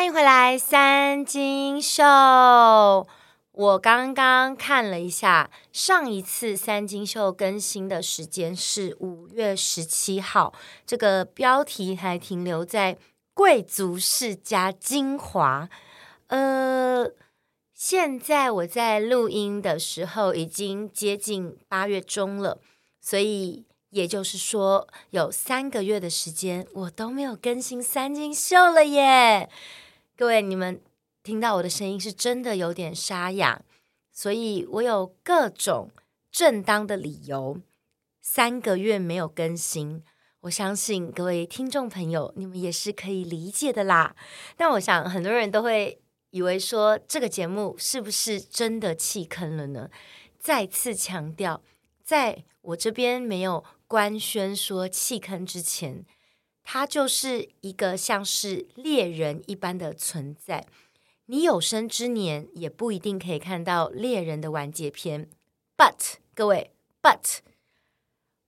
欢迎回来，三金秀。我刚刚看了一下，上一次三金秀更新的时间是五月十七号，这个标题还停留在贵族世家精华。呃，现在我在录音的时候已经接近八月中了，所以也就是说有三个月的时间我都没有更新三金秀了耶。各位，你们听到我的声音是真的有点沙哑，所以我有各种正当的理由，三个月没有更新。我相信各位听众朋友，你们也是可以理解的啦。但我想很多人都会以为说，这个节目是不是真的弃坑了呢？再次强调，在我这边没有官宣说弃坑之前。它就是一个像是猎人一般的存在，你有生之年也不一定可以看到猎人的完结篇。But 各位，But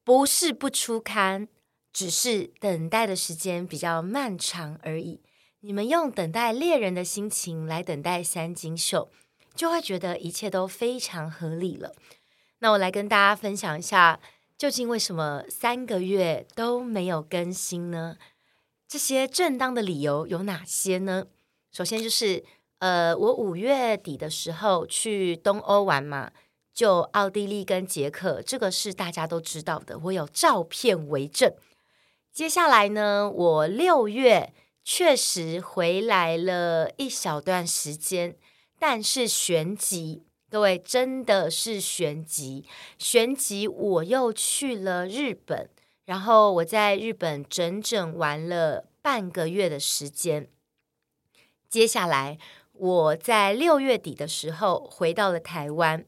不是不出刊，只是等待的时间比较漫长而已。你们用等待猎人的心情来等待三金秀，就会觉得一切都非常合理了。那我来跟大家分享一下。究竟为什么三个月都没有更新呢？这些正当的理由有哪些呢？首先就是，呃，我五月底的时候去东欧玩嘛，就奥地利跟捷克，这个是大家都知道的，我有照片为证。接下来呢，我六月确实回来了一小段时间，但是旋即。各位真的是旋即，旋即我又去了日本，然后我在日本整整玩了半个月的时间。接下来我在六月底的时候回到了台湾，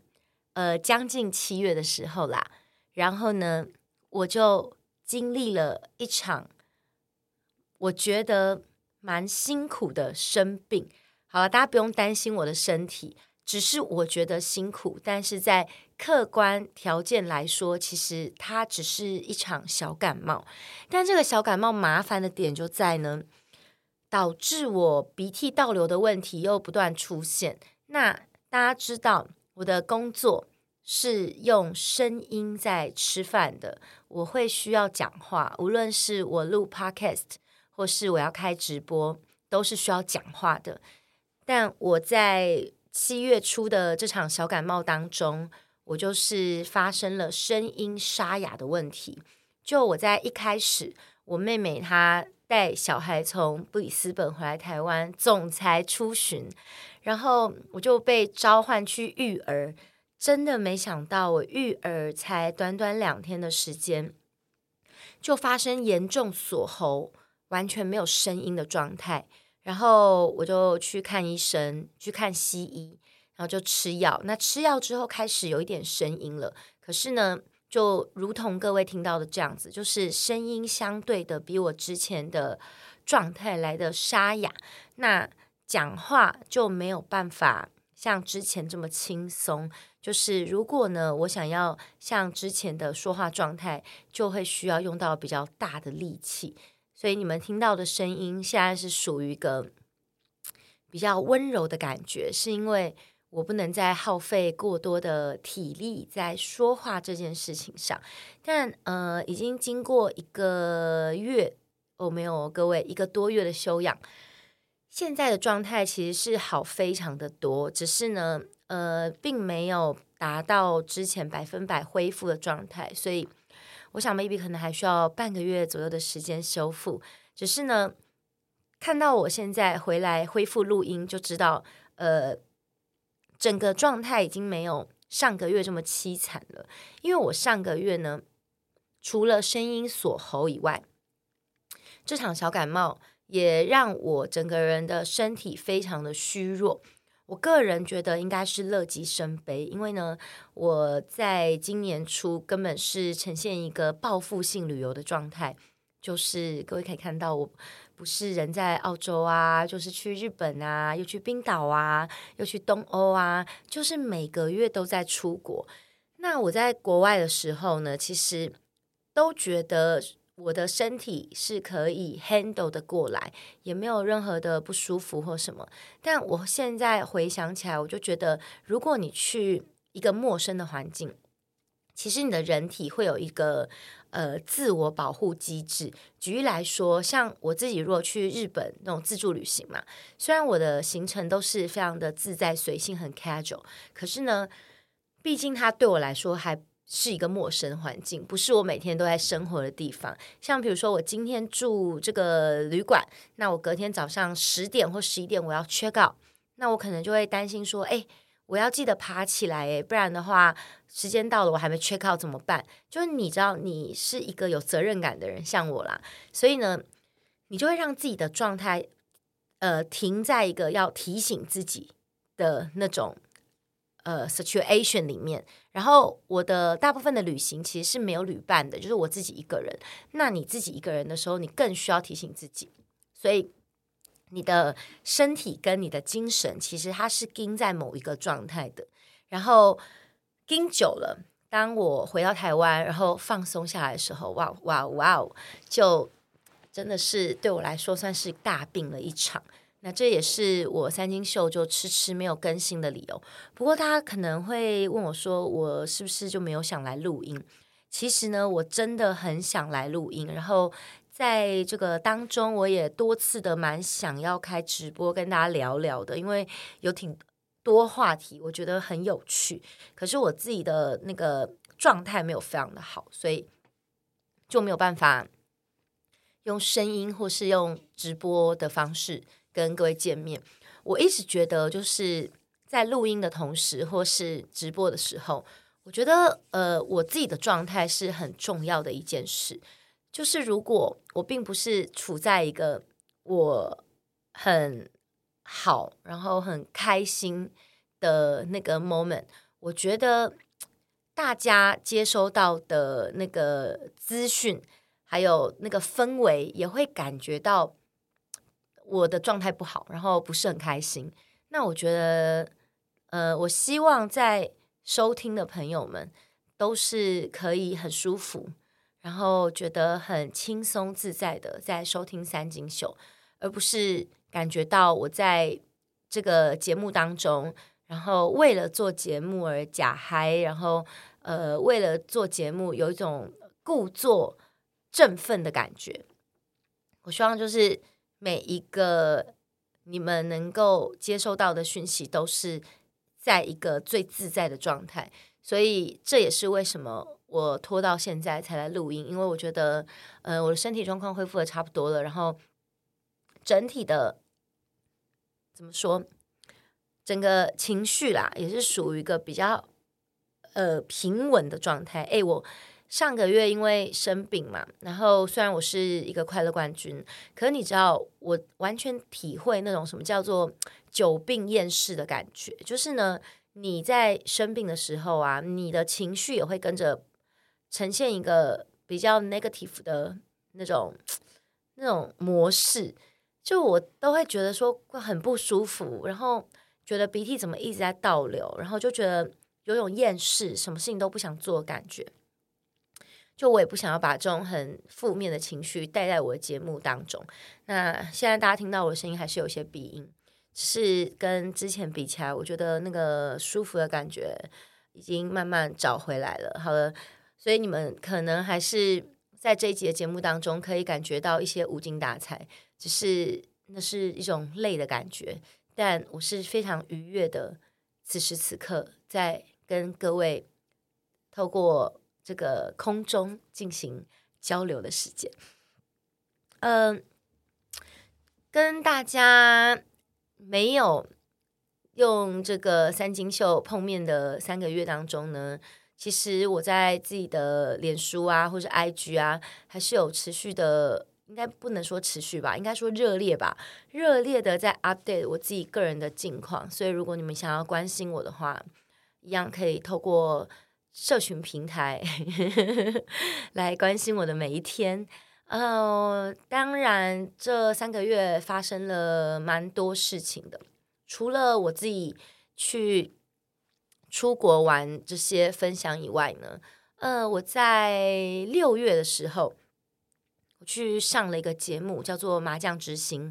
呃，将近七月的时候啦。然后呢，我就经历了一场我觉得蛮辛苦的生病。好了，大家不用担心我的身体。只是我觉得辛苦，但是在客观条件来说，其实它只是一场小感冒。但这个小感冒麻烦的点就在呢，导致我鼻涕倒流的问题又不断出现。那大家知道，我的工作是用声音在吃饭的，我会需要讲话，无论是我录 Podcast 或是我要开直播，都是需要讲话的。但我在七月初的这场小感冒当中，我就是发生了声音沙哑的问题。就我在一开始，我妹妹她带小孩从布里斯本回来台湾总裁出巡，然后我就被召唤去育儿。真的没想到，我育儿才短短两天的时间，就发生严重锁喉，完全没有声音的状态。然后我就去看医生，去看西医，然后就吃药。那吃药之后开始有一点声音了，可是呢，就如同各位听到的这样子，就是声音相对的比我之前的状态来的沙哑，那讲话就没有办法像之前这么轻松。就是如果呢，我想要像之前的说话状态，就会需要用到比较大的力气。所以你们听到的声音现在是属于一个比较温柔的感觉，是因为我不能再耗费过多的体力在说话这件事情上。但呃，已经经过一个月，哦，没有，各位，一个多月的休养，现在的状态其实是好非常的多，只是呢，呃，并没有达到之前百分百恢复的状态，所以。我想，maybe 可能还需要半个月左右的时间修复。只是呢，看到我现在回来恢复录音，就知道，呃，整个状态已经没有上个月这么凄惨了。因为我上个月呢，除了声音锁喉以外，这场小感冒也让我整个人的身体非常的虚弱。我个人觉得应该是乐极生悲，因为呢，我在今年初根本是呈现一个报复性旅游的状态，就是各位可以看到，我不是人在澳洲啊，就是去日本啊，又去冰岛啊，又去东欧啊，就是每个月都在出国。那我在国外的时候呢，其实都觉得我的身体是可以 handle 的过来，也没有任何的不舒服或什么。但我现在回想起来，我就觉得，如果你去一个陌生的环境，其实你的人体会有一个呃自我保护机制。举例来说，像我自己如果去日本那种自助旅行嘛，虽然我的行程都是非常的自在随性，很 casual，可是呢，毕竟它对我来说还是一个陌生环境，不是我每天都在生活的地方。像比如说，我今天住这个旅馆，那我隔天早上十点或十一点我要 check out，那我可能就会担心说，哎，我要记得爬起来，哎，不然的话，时间到了我还没 check out 怎么办？就是你知道，你是一个有责任感的人，像我啦，所以呢，你就会让自己的状态，呃，停在一个要提醒自己的那种。呃，situation 里面，然后我的大部分的旅行其实是没有旅伴的，就是我自己一个人。那你自己一个人的时候，你更需要提醒自己，所以你的身体跟你的精神其实它是盯在某一个状态的。然后盯久了，当我回到台湾，然后放松下来的时候，哇哇哇哦，就真的是对我来说算是大病了一场。那这也是我三金秀就迟迟没有更新的理由。不过大家可能会问我说，我是不是就没有想来录音？其实呢，我真的很想来录音。然后在这个当中，我也多次的蛮想要开直播跟大家聊聊的，因为有挺多话题，我觉得很有趣。可是我自己的那个状态没有非常的好，所以就没有办法用声音或是用直播的方式。跟各位见面，我一直觉得就是在录音的同时，或是直播的时候，我觉得呃，我自己的状态是很重要的一件事。就是如果我并不是处在一个我很好，然后很开心的那个 moment，我觉得大家接收到的那个资讯，还有那个氛围，也会感觉到。我的状态不好，然后不是很开心。那我觉得，呃，我希望在收听的朋友们都是可以很舒服，然后觉得很轻松自在的在收听三金秀，而不是感觉到我在这个节目当中，然后为了做节目而假嗨，然后呃，为了做节目有一种故作振奋的感觉。我希望就是。每一个你们能够接收到的讯息，都是在一个最自在的状态，所以这也是为什么我拖到现在才来录音，因为我觉得，呃，我的身体状况恢复的差不多了，然后整体的怎么说，整个情绪啦，也是属于一个比较呃平稳的状态。哎，我。上个月因为生病嘛，然后虽然我是一个快乐冠军，可是你知道，我完全体会那种什么叫做久病厌世的感觉。就是呢，你在生病的时候啊，你的情绪也会跟着呈现一个比较 negative 的那种那种模式，就我都会觉得说很不舒服，然后觉得鼻涕怎么一直在倒流，然后就觉得有种厌世，什么事情都不想做的感觉。就我也不想要把这种很负面的情绪带在我的节目当中。那现在大家听到我的声音还是有些鼻音，是跟之前比起来，我觉得那个舒服的感觉已经慢慢找回来了。好了，所以你们可能还是在这一集的节目当中可以感觉到一些无精打采，只是那是一种累的感觉。但我是非常愉悦的，此时此刻在跟各位透过。这个空中进行交流的时间，嗯、跟大家没有用这个三金秀碰面的三个月当中呢，其实我在自己的脸书啊，或者 IG 啊，还是有持续的，应该不能说持续吧，应该说热烈吧，热烈的在 update 我自己个人的近况。所以，如果你们想要关心我的话，一样可以透过。社群平台 来关心我的每一天，呃，当然这三个月发生了蛮多事情的，除了我自己去出国玩这些分享以外呢，呃，我在六月的时候，我去上了一个节目，叫做《麻将之星》。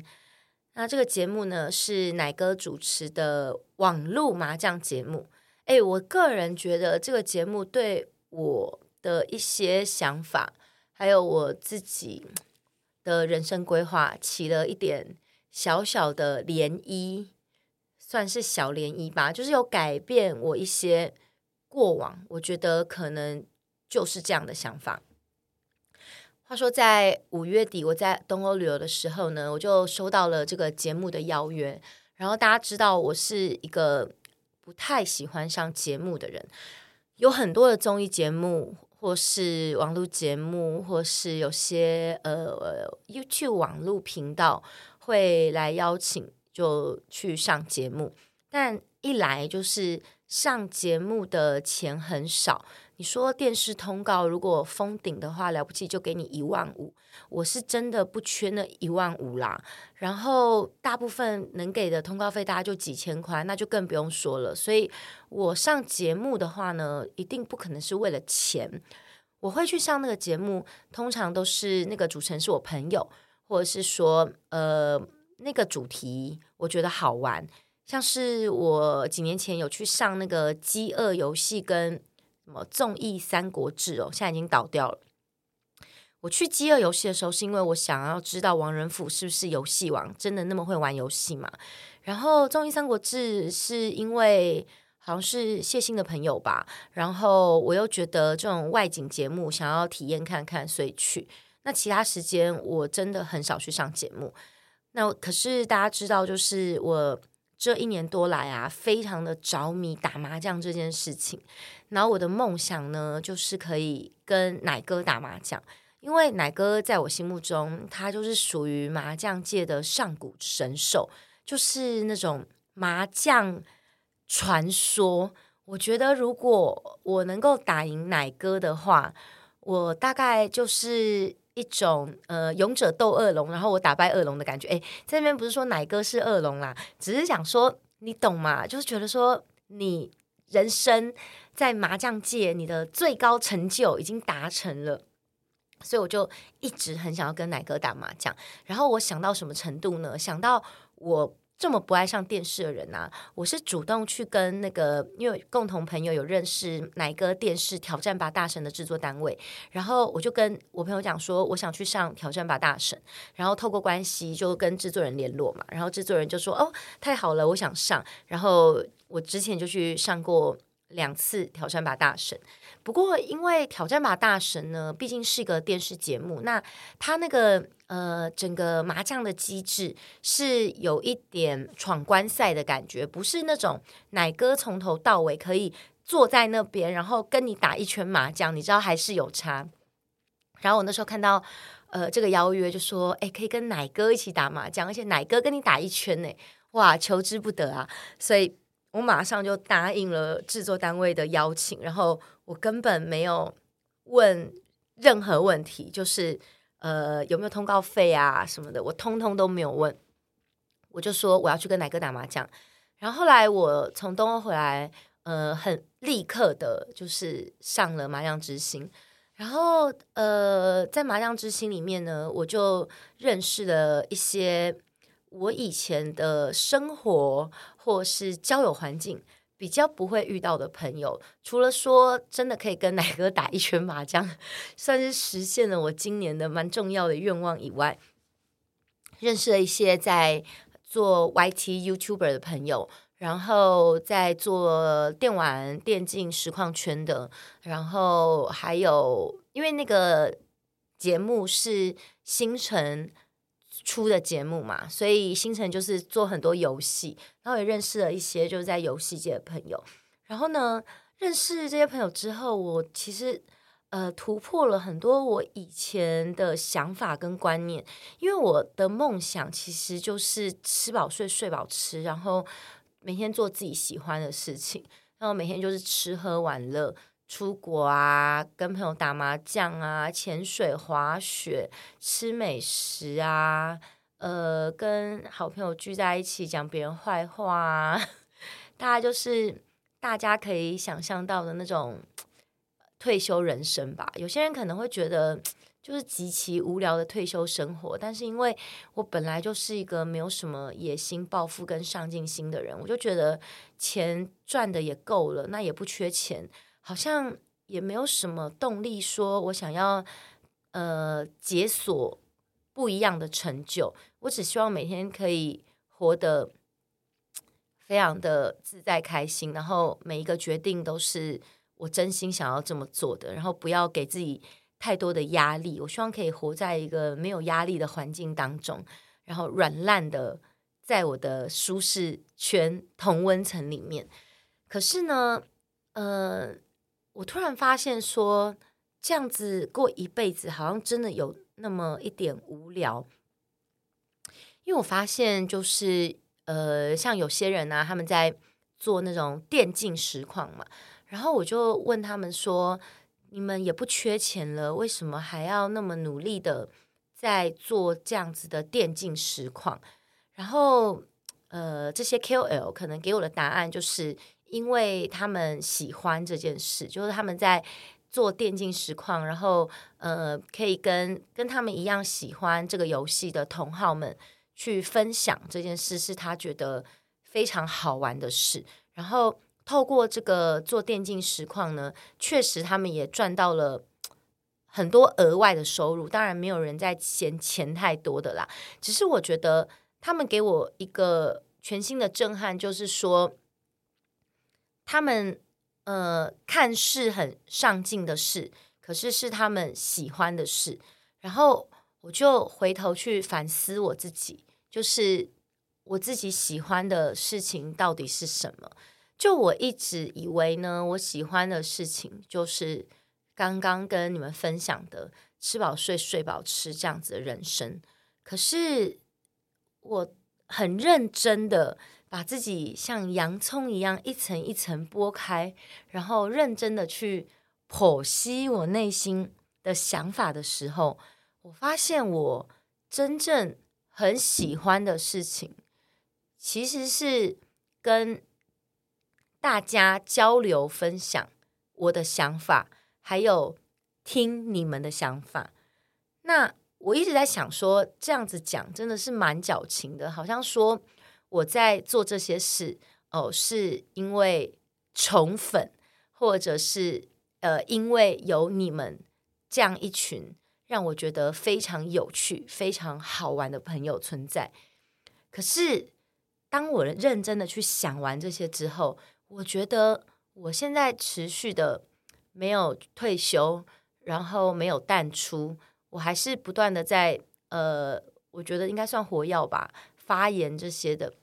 那这个节目呢，是奶哥主持的网络麻将节目。哎，我个人觉得这个节目对我的一些想法，还有我自己的人生规划，起了一点小小的涟漪，算是小涟漪吧，就是有改变我一些过往。我觉得可能就是这样的想法。话说，在五月底我在东欧旅游的时候呢，我就收到了这个节目的邀约。然后大家知道，我是一个不太喜欢上节目的人。有很多的综艺节目，或是网络节目，或是有些呃 YouTube 网络频道会来邀请，就去上节目。但一来就是上节目的钱很少。你说电视通告如果封顶的话，了不起就给你一万五，我是真的不缺那一万五啦。然后大部分能给的通告费大家就几千块，那就更不用说了。所以我上节目的话呢，一定不可能是为了钱。我会去上那个节目，通常都是那个主持人是我朋友，或者是说呃那个主题我觉得好玩，像是我几年前有去上那个饥饿游戏跟。什么综艺《三国志》哦，现在已经倒掉了。我去饥饿游戏的时候，是因为我想要知道王仁甫是不是游戏王，真的那么会玩游戏嘛？然后综艺《三国志》是因为好像是谢忻的朋友吧，然后我又觉得这种外景节目想要体验看看，所以去。那其他时间我真的很少去上节目。那可是大家知道，就是我。这一年多来啊，非常的着迷打麻将这件事情。然后我的梦想呢，就是可以跟奶哥打麻将，因为奶哥在我心目中，他就是属于麻将界的上古神兽，就是那种麻将传说。我觉得如果我能够打赢奶哥的话，我大概就是。一种呃，勇者斗恶龙，然后我打败恶龙的感觉。哎，在那边不是说奶哥是恶龙啦，只是想说你懂吗？就是觉得说你人生在麻将界，你的最高成就已经达成了，所以我就一直很想要跟奶哥打麻将。然后我想到什么程度呢？想到我。这么不爱上电视的人呐、啊，我是主动去跟那个，因为共同朋友有认识哪一个电视挑战吧大神的制作单位，然后我就跟我朋友讲说，我想去上挑战吧大神，然后透过关系就跟制作人联络嘛，然后制作人就说，哦，太好了，我想上，然后我之前就去上过。两次挑战吧大神，不过因为挑战吧大神呢，毕竟是一个电视节目，那他那个呃整个麻将的机制是有一点闯关赛的感觉，不是那种奶哥从头到尾可以坐在那边，然后跟你打一圈麻将，你知道还是有差。然后我那时候看到呃这个邀约，就说哎可以跟奶哥一起打麻将，而且奶哥跟你打一圈呢，哇求之不得啊，所以。我马上就答应了制作单位的邀请，然后我根本没有问任何问题，就是呃有没有通告费啊什么的，我通通都没有问，我就说我要去跟奶哥打麻将。然后后来我从东欧回来，呃，很立刻的就是上了麻将之星，然后呃在麻将之星里面呢，我就认识了一些。我以前的生活或是交友环境比较不会遇到的朋友，除了说真的可以跟奶哥打一圈麻将，算是实现了我今年的蛮重要的愿望以外，认识了一些在做 YT YouTuber 的朋友，然后在做电玩电竞实况圈的，然后还有因为那个节目是星辰。出的节目嘛，所以星辰就是做很多游戏，然后也认识了一些就是在游戏界的朋友。然后呢，认识这些朋友之后，我其实呃突破了很多我以前的想法跟观念，因为我的梦想其实就是吃饱睡，睡饱吃，然后每天做自己喜欢的事情，然后每天就是吃喝玩乐。出国啊，跟朋友打麻将啊，潜水、滑雪、吃美食啊，呃，跟好朋友聚在一起讲别人坏话啊，大概就是大家可以想象到的那种退休人生吧。有些人可能会觉得就是极其无聊的退休生活。但是因为我本来就是一个没有什么野心、抱负跟上进心的人，我就觉得钱赚的也够了，那也不缺钱，好像也没有什么动力说我想要呃解锁不一样的成就。我只希望每天可以活得非常的自在开心，然后每一个决定都是我真心想要这么做的，然后不要给自己太多的压力。我希望可以活在一个没有压力的环境当中，然后软烂的在我的舒适圈同温层里面。可是呢，呃，我突然发现说，这样子过一辈子好像真的有那么一点无聊。因为我发现，就是呃，像有些人呢、啊，他们在做那种电竞实况嘛，然后我就问他们说：“你们也不缺钱了，为什么还要那么努力的在做这样子的电竞实况？”然后呃，这些 KOL 可能给我的答案就是，因为他们喜欢这件事，就是他们在做电竞实况，然后呃，可以跟跟他们一样喜欢这个游戏的同好们。去分享这件事是他觉得非常好玩的事，然后透过这个做电竞实况呢，确实他们也赚到了很多额外的收入。当然，没有人在嫌钱太多的啦，只是我觉得他们给我一个全新的震撼，就是说他们呃看似很上进的事，可是是他们喜欢的事，然后。我就回头去反思我自己，就是我自己喜欢的事情到底是什么？就我一直以为呢，我喜欢的事情就是刚刚跟你们分享的吃饱睡，睡饱吃这样子的人生。可是我很认真的把自己像洋葱一样一层一层剥开，然后认真的去剖析我内心的想法的时候。我发现我真正很喜欢的事情，其实是跟大家交流分享我的想法，还有听你们的想法。那我一直在想说，这样子讲真的是蛮矫情的，好像说我在做这些事哦，是因为宠粉，或者是呃，因为有你们这样一群。让我觉得非常有趣、非常好玩的朋友存在。可是，当我认真的去想完这些之后，我觉得我现在持续的没有退休，然后没有淡出，我还是不断的在呃，我觉得应该算活跃吧，发言这些的。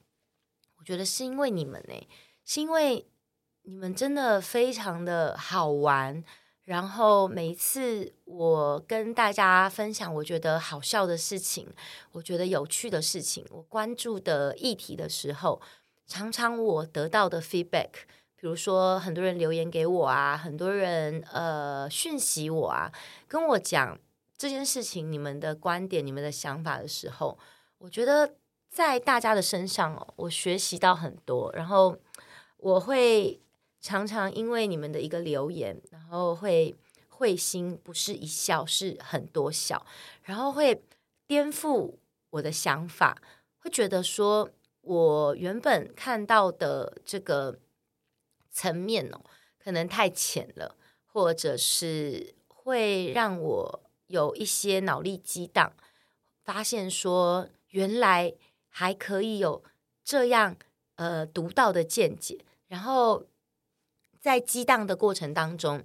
觉得是因为你们呢，是因为你们真的非常的好玩。然后每一次我跟大家分享我觉得好笑的事情，我觉得有趣的事情，我关注的议题的时候，常常我得到的 feedback，比如说很多人留言给我啊，很多人呃讯息我啊，跟我讲这件事情，你们的观点、你们的想法的时候，我觉得在大家的身上哦，我学习到很多，然后我会。常常因为你们的一个留言，然后会会心不是一笑，是很多笑，然后会颠覆我的想法，会觉得说我原本看到的这个层面哦，可能太浅了，或者是会让我有一些脑力激荡，发现说原来还可以有这样呃独到的见解，然后。在激荡的过程当中，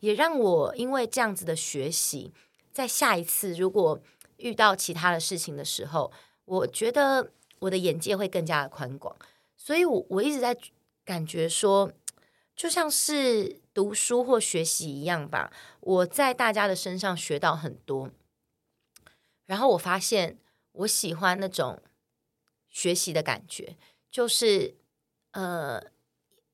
也让我因为这样子的学习，在下一次如果遇到其他的事情的时候，我觉得我的眼界会更加的宽广。所以我，我一直在感觉说，就像是读书或学习一样吧。我在大家的身上学到很多，然后我发现我喜欢那种学习的感觉，就是呃。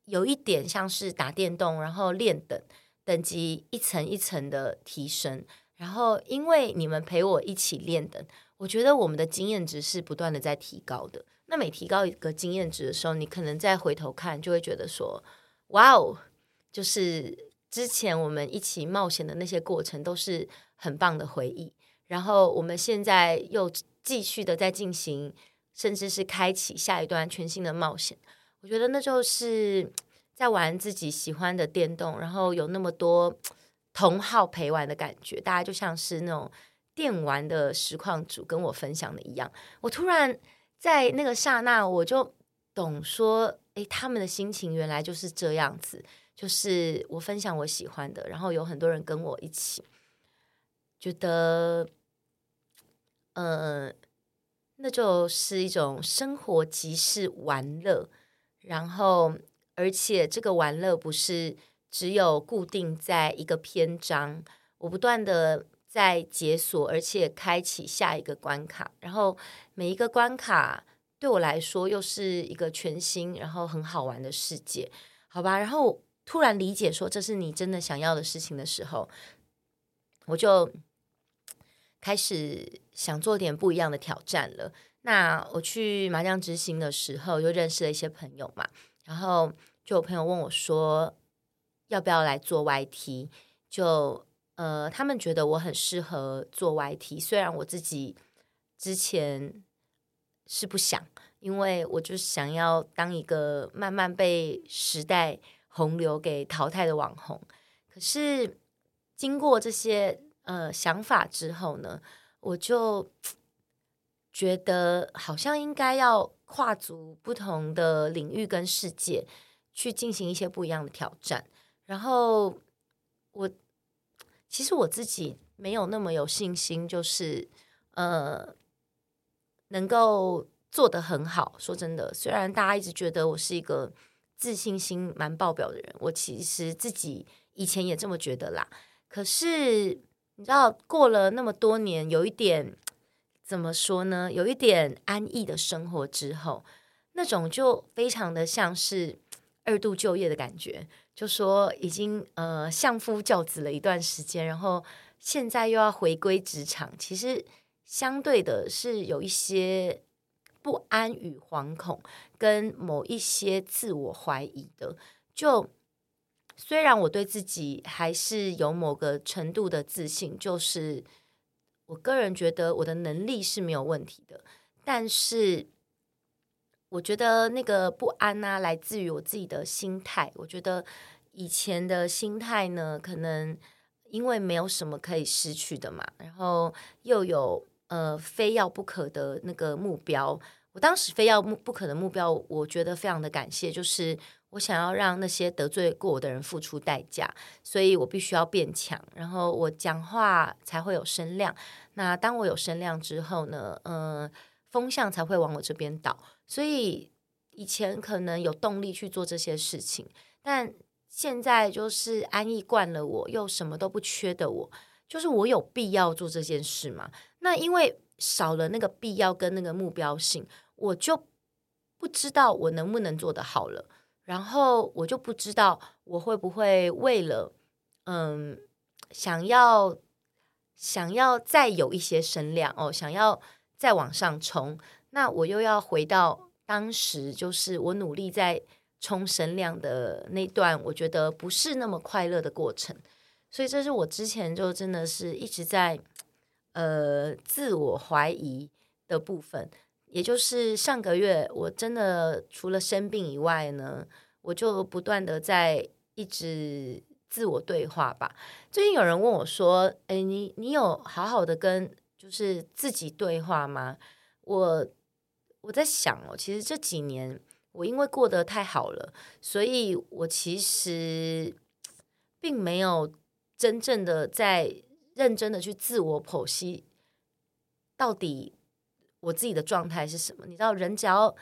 有一点像是打电动，然后练等等级一层一层的提升，然后因为你们陪我一起练等，我觉得我们的经验值是不断的在提高的。那每提高一个经验值的时候，你可能再回头看，就会觉得说：“哇哦！”就是之前我们一起冒险的那些过程都是很棒的回忆。然后我们现在又继续的在进行，甚至是开启下一段全新的冒险。我觉得那就是在玩自己喜欢的电动，然后有那么多同好陪玩的感觉。大家就像是那种电玩的实况主跟我分享的一样。我突然在那个刹那，我就懂说，诶，他们的心情原来就是这样子。就是我分享我喜欢的，然后有很多人跟我一起，觉得。呃，那就是一种生活即是玩乐，然后而且这个玩乐不是只有固定在一个篇章，我不断的在解锁，而且开启下一个关卡，然后每一个关卡对我来说又是一个全新然后很好玩的世界，好吧？然后突然理解说这是你真的想要的事情的时候，我就。开始想做点不一样的挑战了。那我去麻将执行的时候，又认识了一些朋友嘛，然后就有朋友问我说，要不要来做 YT？就呃，他们觉得我很适合做 YT，虽然我自己之前是不想，因为我就想要当一个慢慢被时代洪流给淘汰的网红。可是经过这些。呃，想法之后呢，我就觉得好像应该要跨足不同的领域跟世界，去进行一些不一样的挑战。然后我其实我自己没有那么有信心，就是呃能够做得很好。说真的，虽然大家一直觉得我是一个自信心蛮爆表的人，我其实自己以前也这么觉得啦。可是。你知道，过了那么多年，有一点怎么说呢？有一点安逸的生活之后，那种就非常的像是二度就业的感觉。就说已经呃相夫教子了一段时间，然后现在又要回归职场，其实相对的是有一些不安与惶恐，跟某一些自我怀疑的，就。虽然我对自己还是有某个程度的自信，就是我个人觉得我的能力是没有问题的，但是我觉得那个不安呢、来自于我自己的心态。我觉得以前的心态呢，可能因为没有什么可以失去的嘛，然后又有呃非要不可的那个目标。我当时非要不可的目标，我觉得非常的感谢，就是。我想要让那些得罪过我的人付出代价，所以我必须要变强，然后我讲话才会有声量。那当我有声量之后呢，呃，风向才会往我这边倒。所以以前可能有动力去做这些事情，但现在就是安逸惯了我，我又什么都不缺的我，就是我有必要做这件事吗？那因为少了那个必要跟那个目标性，我就不知道我能不能做得好了。然后我就不知道我会不会为了，嗯，想要想要再有一些声量哦，想要再往上冲，那我又要回到当时就是我努力在冲声量的那段，我觉得不是那么快乐的过程，所以这是我之前就真的是一直在呃自我怀疑的部分。也就是上个月，我真的除了生病以外呢，我就不断的在一直自我对话吧。最近有人问我说：“诶，你你有好好的跟就是自己对话吗？”我我在想哦，其实这几年我因为过得太好了，所以我其实并没有真正的在认真的去自我剖析到底。我自己的状态是什么？你知道，人只要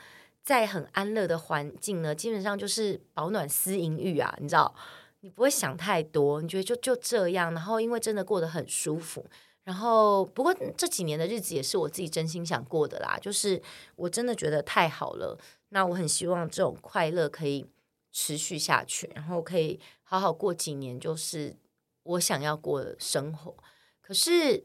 在很安乐的环境呢，基本上就是保暖思淫欲啊。你知道，你不会想太多，你觉得就就这样。然后，因为真的过得很舒服。然后，不过这几年的日子也是我自己真心想过的啦。就是我真的觉得太好了。那我很希望这种快乐可以持续下去，然后可以好好过几年，就是我想要过的生活。可是。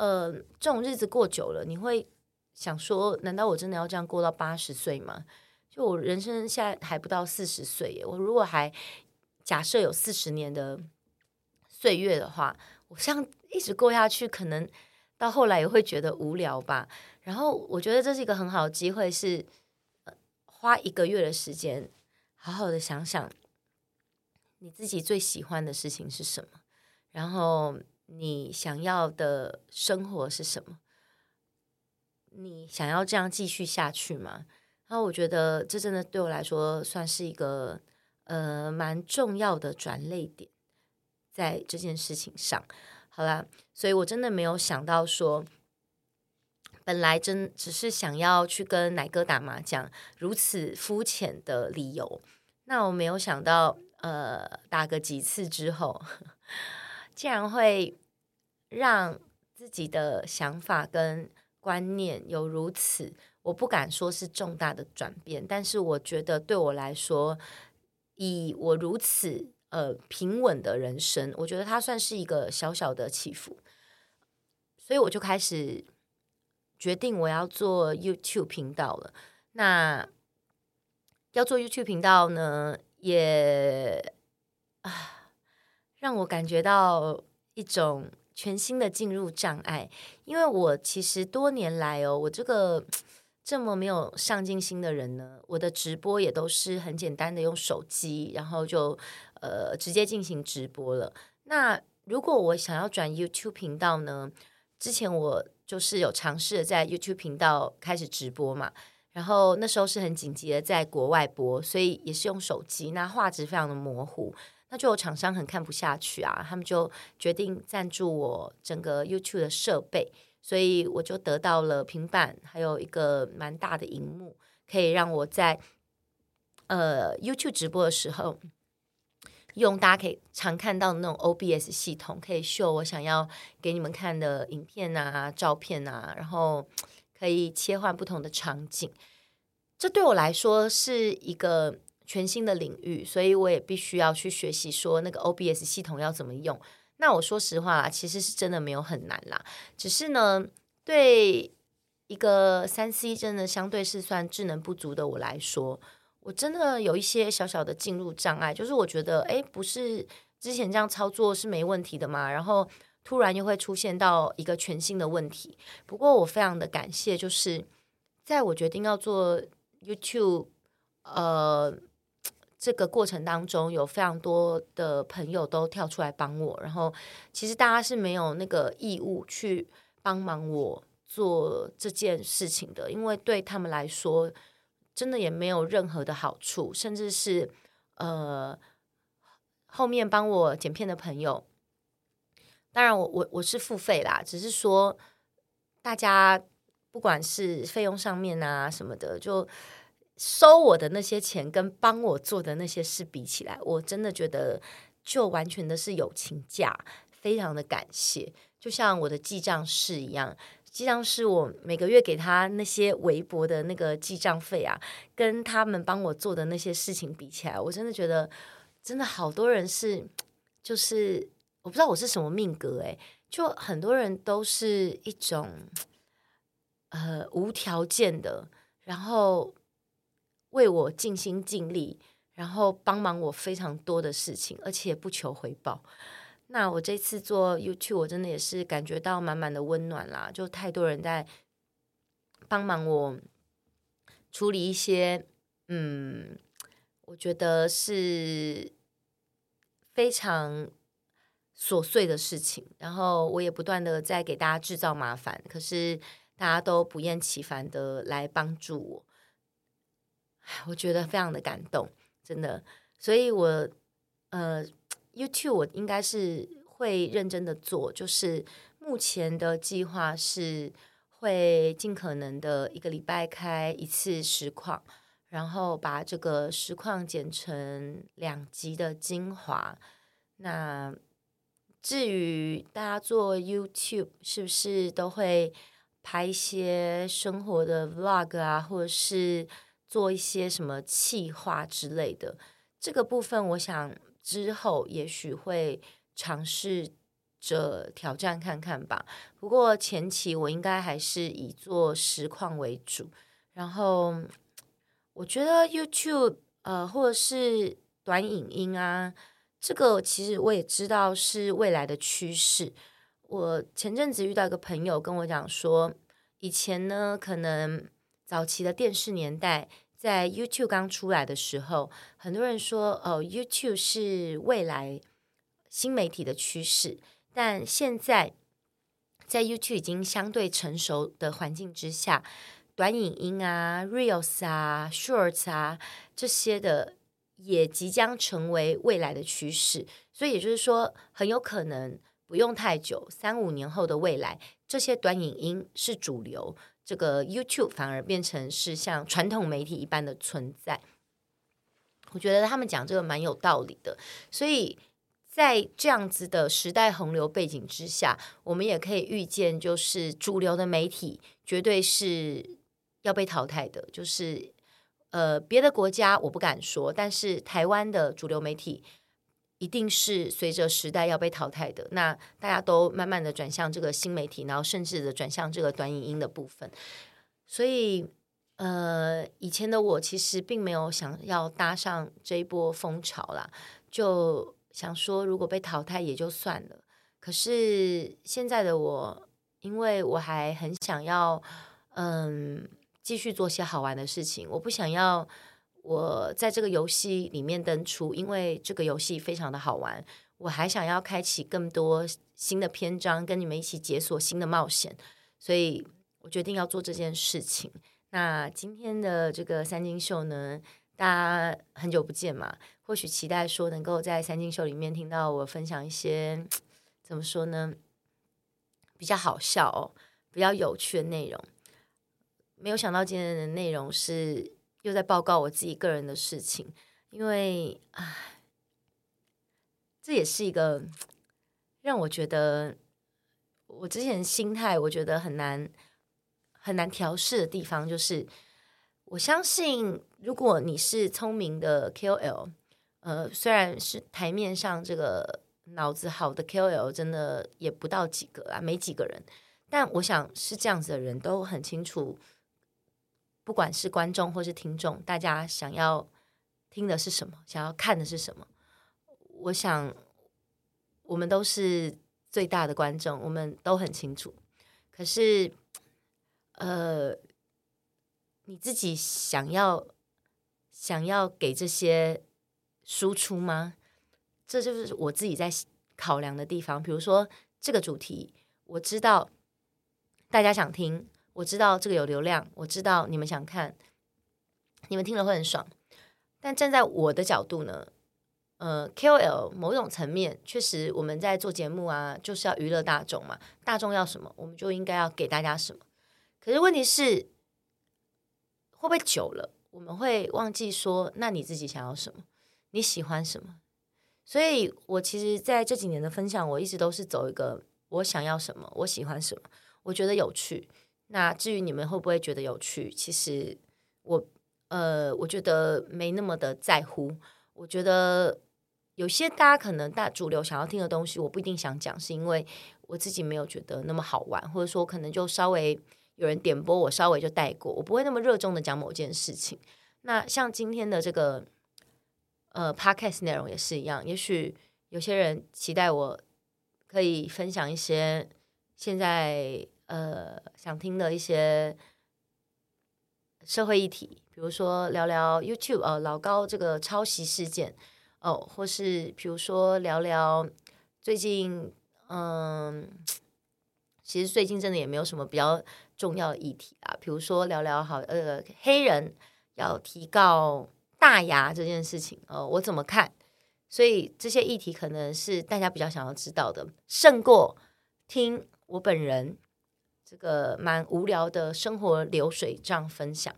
呃，这种日子过久了，你会想说，难道我真的要这样过到八十岁吗？就我人生现在还不到四十岁耶，我如果还假设有四十年的岁月的话，我像一直过下去，可能到后来也会觉得无聊吧。然后我觉得这是一个很好的机会是，是花一个月的时间，好好的想想你自己最喜欢的事情是什么，然后你想要的生活是什么，你想要这样继续下去吗？然后我觉得这真的对我来说算是一个呃蛮重要的转捩点，在这件事情上。好啦，所以我真的没有想到说，本来真只是想要去跟奶哥打麻将，如此肤浅的理由。那我没有想到，呃，打个几次之后，竟然会让自己的想法跟观念有如此，我不敢说是重大的转变，但是我觉得对我来说，以我如此。呃，平稳的人生，我觉得它算是一个小小的起伏，所以我就开始决定我要做 YouTube 频道了。那要做 YouTube 频道呢，也啊，让我感觉到一种全新的进入障碍，因为我其实多年来哦，我这个。这么没有上进心的人呢，我的直播也都是很简单的用手机，然后就呃直接进行直播了。那如果我想要转 YouTube 频道呢，之前我就是有尝试在 YouTube 频道开始直播嘛，然后那时候是很紧急的在国外播，所以也是用手机，那画质非常的模糊，那就有厂商很看不下去啊，他们就决定赞助我整个 YouTube 的设备。所以我就得到了平板，还有一个蛮大的荧幕，可以让我在呃 YouTube 直播的时候用大家可以常看到的那种 OBS 系统，可以秀我想要给你们看的影片啊、照片啊，然后可以切换不同的场景。这对我来说是一个全新的领域，所以我也必须要去学习说那个 OBS 系统要怎么用。那我说实话啦，其实是真的没有很难啦，只是呢，对一个三 C 真的相对是算智能不足的我来说，我真的有一些小小的进入障碍，就是我觉得，哎，不是之前这样操作是没问题的嘛，然后突然又会出现到一个全新的问题。不过我非常的感谢，就是在我决定要做 YouTube，呃。这个过程当中，有非常多的朋友都跳出来帮我，然后其实大家是没有那个义务去帮忙我做这件事情的，因为对他们来说，真的也没有任何的好处，甚至是呃后面帮我剪片的朋友，当然我我我是付费啦，只是说大家不管是费用上面啊什么的，就。收我的那些钱跟帮我做的那些事比起来，我真的觉得就完全的是友情价，非常的感谢。就像我的记账师一样，记账师我每个月给他那些微薄的那个记账费啊，跟他们帮我做的那些事情比起来，我真的觉得真的好多人是就是我不知道我是什么命格诶，就很多人都是一种呃无条件的，然后。为我尽心尽力，然后帮忙我非常多的事情，而且不求回报。那我这次做 YouTube，我真的也是感觉到满满的温暖啦，就太多人在帮忙我处理一些，嗯，我觉得是非常琐碎的事情。然后我也不断的在给大家制造麻烦，可是大家都不厌其烦的来帮助我。我觉得非常的感动，真的，所以我呃，YouTube 我应该是会认真的做，就是目前的计划是会尽可能的一个礼拜开一次实况，然后把这个实况剪成两集的精华。那至于大家做 YouTube 是不是都会拍一些生活的 Vlog 啊，或者是？做一些什么企划之类的，这个部分我想之后也许会尝试着挑战看看吧。不过前期我应该还是以做实况为主。然后我觉得 YouTube 呃，或者是短影音啊，这个其实我也知道是未来的趋势。我前阵子遇到一个朋友跟我讲说，以前呢，可能早期的电视年代，在 YouTube 刚出来的时候，很多人说哦，YouTube 是未来新媒体的趋势。但现在在 YouTube 已经相对成熟的环境之下，短影音啊、Reels 啊、Shorts 啊这些的也即将成为未来的趋势。所以也就是说，很有可能。不用太久，三五年后的未来，这些短影音是主流，这个 YouTube 反而变成是像传统媒体一般的存在。我觉得他们讲这个蛮有道理的，所以在这样子的时代洪流背景之下，我们也可以预见，就是主流的媒体绝对是要被淘汰的。就是呃，别的国家我不敢说，但是台湾的主流媒体。一定是随着时代要被淘汰的，那大家都慢慢的转向这个新媒体，然后甚至的转向这个短影音的部分。所以，呃，以前的我其实并没有想要搭上这一波风潮啦，就想说如果被淘汰也就算了。可是现在的我，因为我还很想要，嗯，继续做些好玩的事情，我不想要。我在这个游戏里面登出，因为这个游戏非常的好玩，我还想要开启更多新的篇章，跟你们一起解锁新的冒险，所以我决定要做这件事情。那今天的这个三金秀呢，大家很久不见嘛，或许期待说能够在三金秀里面听到我分享一些怎么说呢，比较好笑哦，比较有趣的内容。没有想到今天的内容是。又在报告我自己个人的事情，因为唉，这也是一个让我觉得我之前心态我觉得很难很难调试的地方，就是我相信，如果你是聪明的 KOL，呃，虽然是台面上这个脑子好的 KOL，真的也不到几个啦，没几个人，但我想是这样子的人都很清楚。不管是观众或是听众，大家想要听的是什么，想要看的是什么，我想我们都是最大的观众，我们都很清楚。可是，呃，你自己想要想要给这些输出吗？这就是我自己在考量的地方。比如说这个主题，我知道大家想听。我知道这个有流量，我知道你们想看，你们听了会很爽。但站在我的角度呢，呃，KOL 某种层面确实我们在做节目啊，就是要娱乐大众嘛。大众要什么，我们就应该要给大家什么。可是问题是，会不会久了，我们会忘记说，那你自己想要什么？你喜欢什么？所以我其实在这几年的分享，我一直都是走一个我想要什么，我喜欢什么，我觉得有趣。那至于你们会不会觉得有趣？其实我呃，我觉得没那么的在乎。我觉得有些大家可能大主流想要听的东西，我不一定想讲，是因为我自己没有觉得那么好玩，或者说可能就稍微有人点播，我稍微就带过，我不会那么热衷的讲某件事情。那像今天的这个呃 Podcast 内容也是一样，也许有些人期待我可以分享一些现在。呃，想听的一些社会议题，比如说聊聊 YouTube 呃老高这个抄袭事件哦，或是比如说聊聊最近嗯，其实最近真的也没有什么比较重要的议题啊，比如说聊聊好呃黑人要提告大牙这件事情呃，我怎么看？所以这些议题可能是大家比较想要知道的，胜过听我本人。这个蛮无聊的生活流水账分享，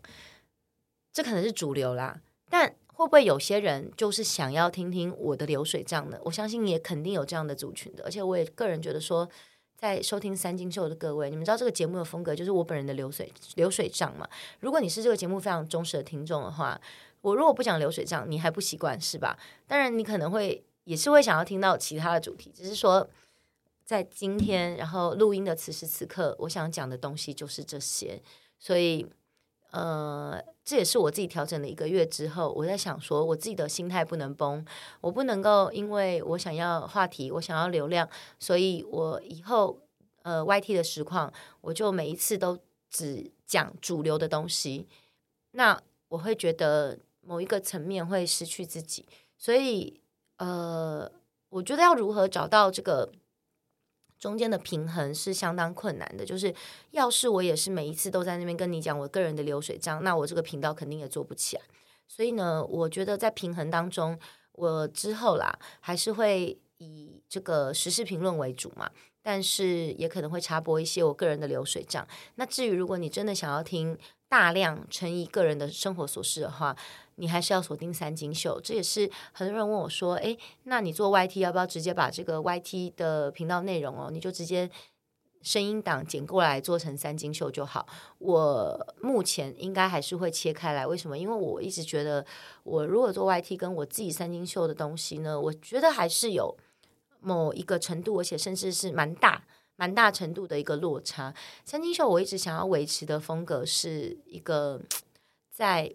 这可能是主流啦。但会不会有些人就是想要听听我的流水账呢？我相信也肯定有这样的族群的。而且我也个人觉得说，在收听三金秀的各位，你们知道这个节目的风格就是我本人的流水流水账嘛。如果你是这个节目非常忠实的听众的话，我如果不讲流水账，你还不习惯是吧？当然，你可能会也是会想要听到其他的主题，只是说。在今天，然后录音的此时此刻，我想讲的东西就是这些，所以，呃，这也是我自己调整了一个月之后，我在想说，我自己的心态不能崩，我不能够因为我想要话题，我想要流量，所以我以后呃 YT 的实况，我就每一次都只讲主流的东西，那我会觉得某一个层面会失去自己，所以呃，我觉得要如何找到这个中间的平衡是相当困难的。就是要是我也是每一次都在那边跟你讲我个人的流水账，那我这个频道肯定也做不起来。所以呢，我觉得在平衡当中，我之后啦还是会以这个时事评论为主嘛，但是也可能会插播一些我个人的流水账。那至于如果你真的想要听大量陈沂个人的生活琐事的话，你还是要锁定三金秀。这也是很多人问我说：“诶，那你做 YT 要不要直接把这个 YT 的频道内容哦，你就直接。”声音档剪过来做成三金秀就好。我目前应该还是会切开来，为什么？因为我一直觉得，我如果做 YT 跟我自己三金秀的东西呢，我觉得还是有某一个程度，而且甚至是蛮大、蛮大程度的一个落差。三金秀我一直想要维持的风格是一个在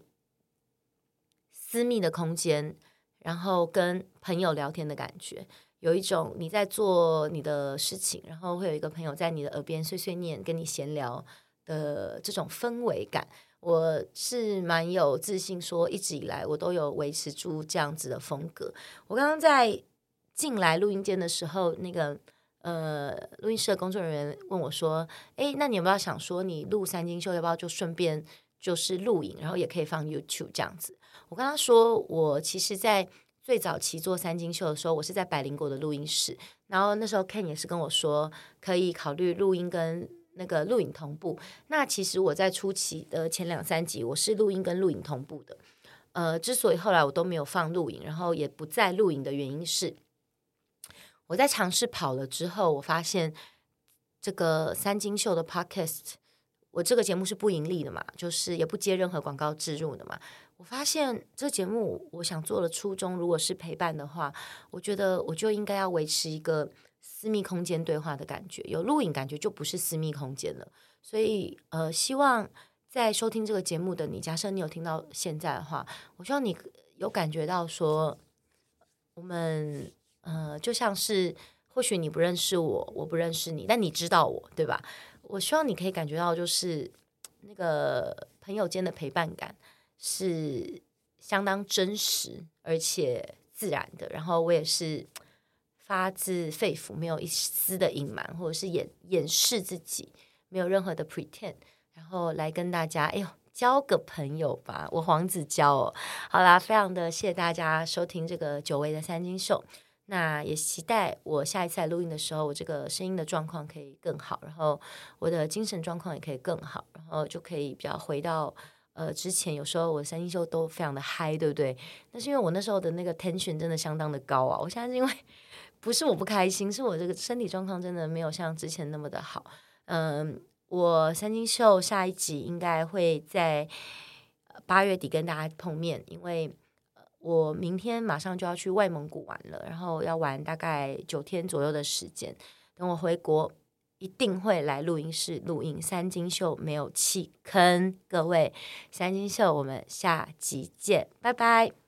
私密的空间，然后跟朋友聊天的感觉。有一种你在做你的事情，然后会有一个朋友在你的耳边碎碎念，跟你闲聊的这种氛围感，我是蛮有自信说，一直以来我都有维持住这样子的风格。我刚刚在进来录音间的时候，那个呃录音室的工作人员问我说：“诶，那你有没有想说，你录三金秀要不要就顺便就是录影，然后也可以放 YouTube 这样子？”我跟他说：“我其实，在。”最早期做三金秀的时候，我是在百灵果的录音室，然后那时候 Ken 也是跟我说可以考虑录音跟那个录影同步。那其实我在初期的前两三集，我是录音跟录影同步的。呃，之所以后来我都没有放录影，然后也不再录影的原因是，我在尝试跑了之后，我发现这个三金秀的 Podcast，我这个节目是不盈利的嘛，就是也不接任何广告植入的嘛。我发现这节目，我想做的初衷，如果是陪伴的话，我觉得我就应该要维持一个私密空间对话的感觉。有录影感觉就不是私密空间了。所以，呃，希望在收听这个节目的你，假设你有听到现在的话，我希望你有感觉到说，我们呃，就像是或许你不认识我，我不认识你，但你知道我，对吧？我希望你可以感觉到，就是那个朋友间的陪伴感。是相当真实而且自然的，然后我也是发自肺腑，没有一丝的隐瞒或者是掩掩饰自己，没有任何的 pretend，然后来跟大家，哎呦，交个朋友吧，我黄子佼哦，好啦，非常的谢谢大家收听这个久违的三金秀，那也期待我下一次来录音的时候，我这个声音的状况可以更好，然后我的精神状况也可以更好，然后就可以比较回到。呃，之前有时候我三金秀都非常的嗨，对不对？那是因为我那时候的那个 tension 真的相当的高啊。我现在是因为不是我不开心，是我这个身体状况真的没有像之前那么的好。嗯，我三金秀下一集应该会在八月底跟大家碰面，因为我明天马上就要去外蒙古玩了，然后要玩大概九天左右的时间，等我回国。一定会来录音室录音，三金秀没有弃坑，各位三金秀，我们下集见，拜拜。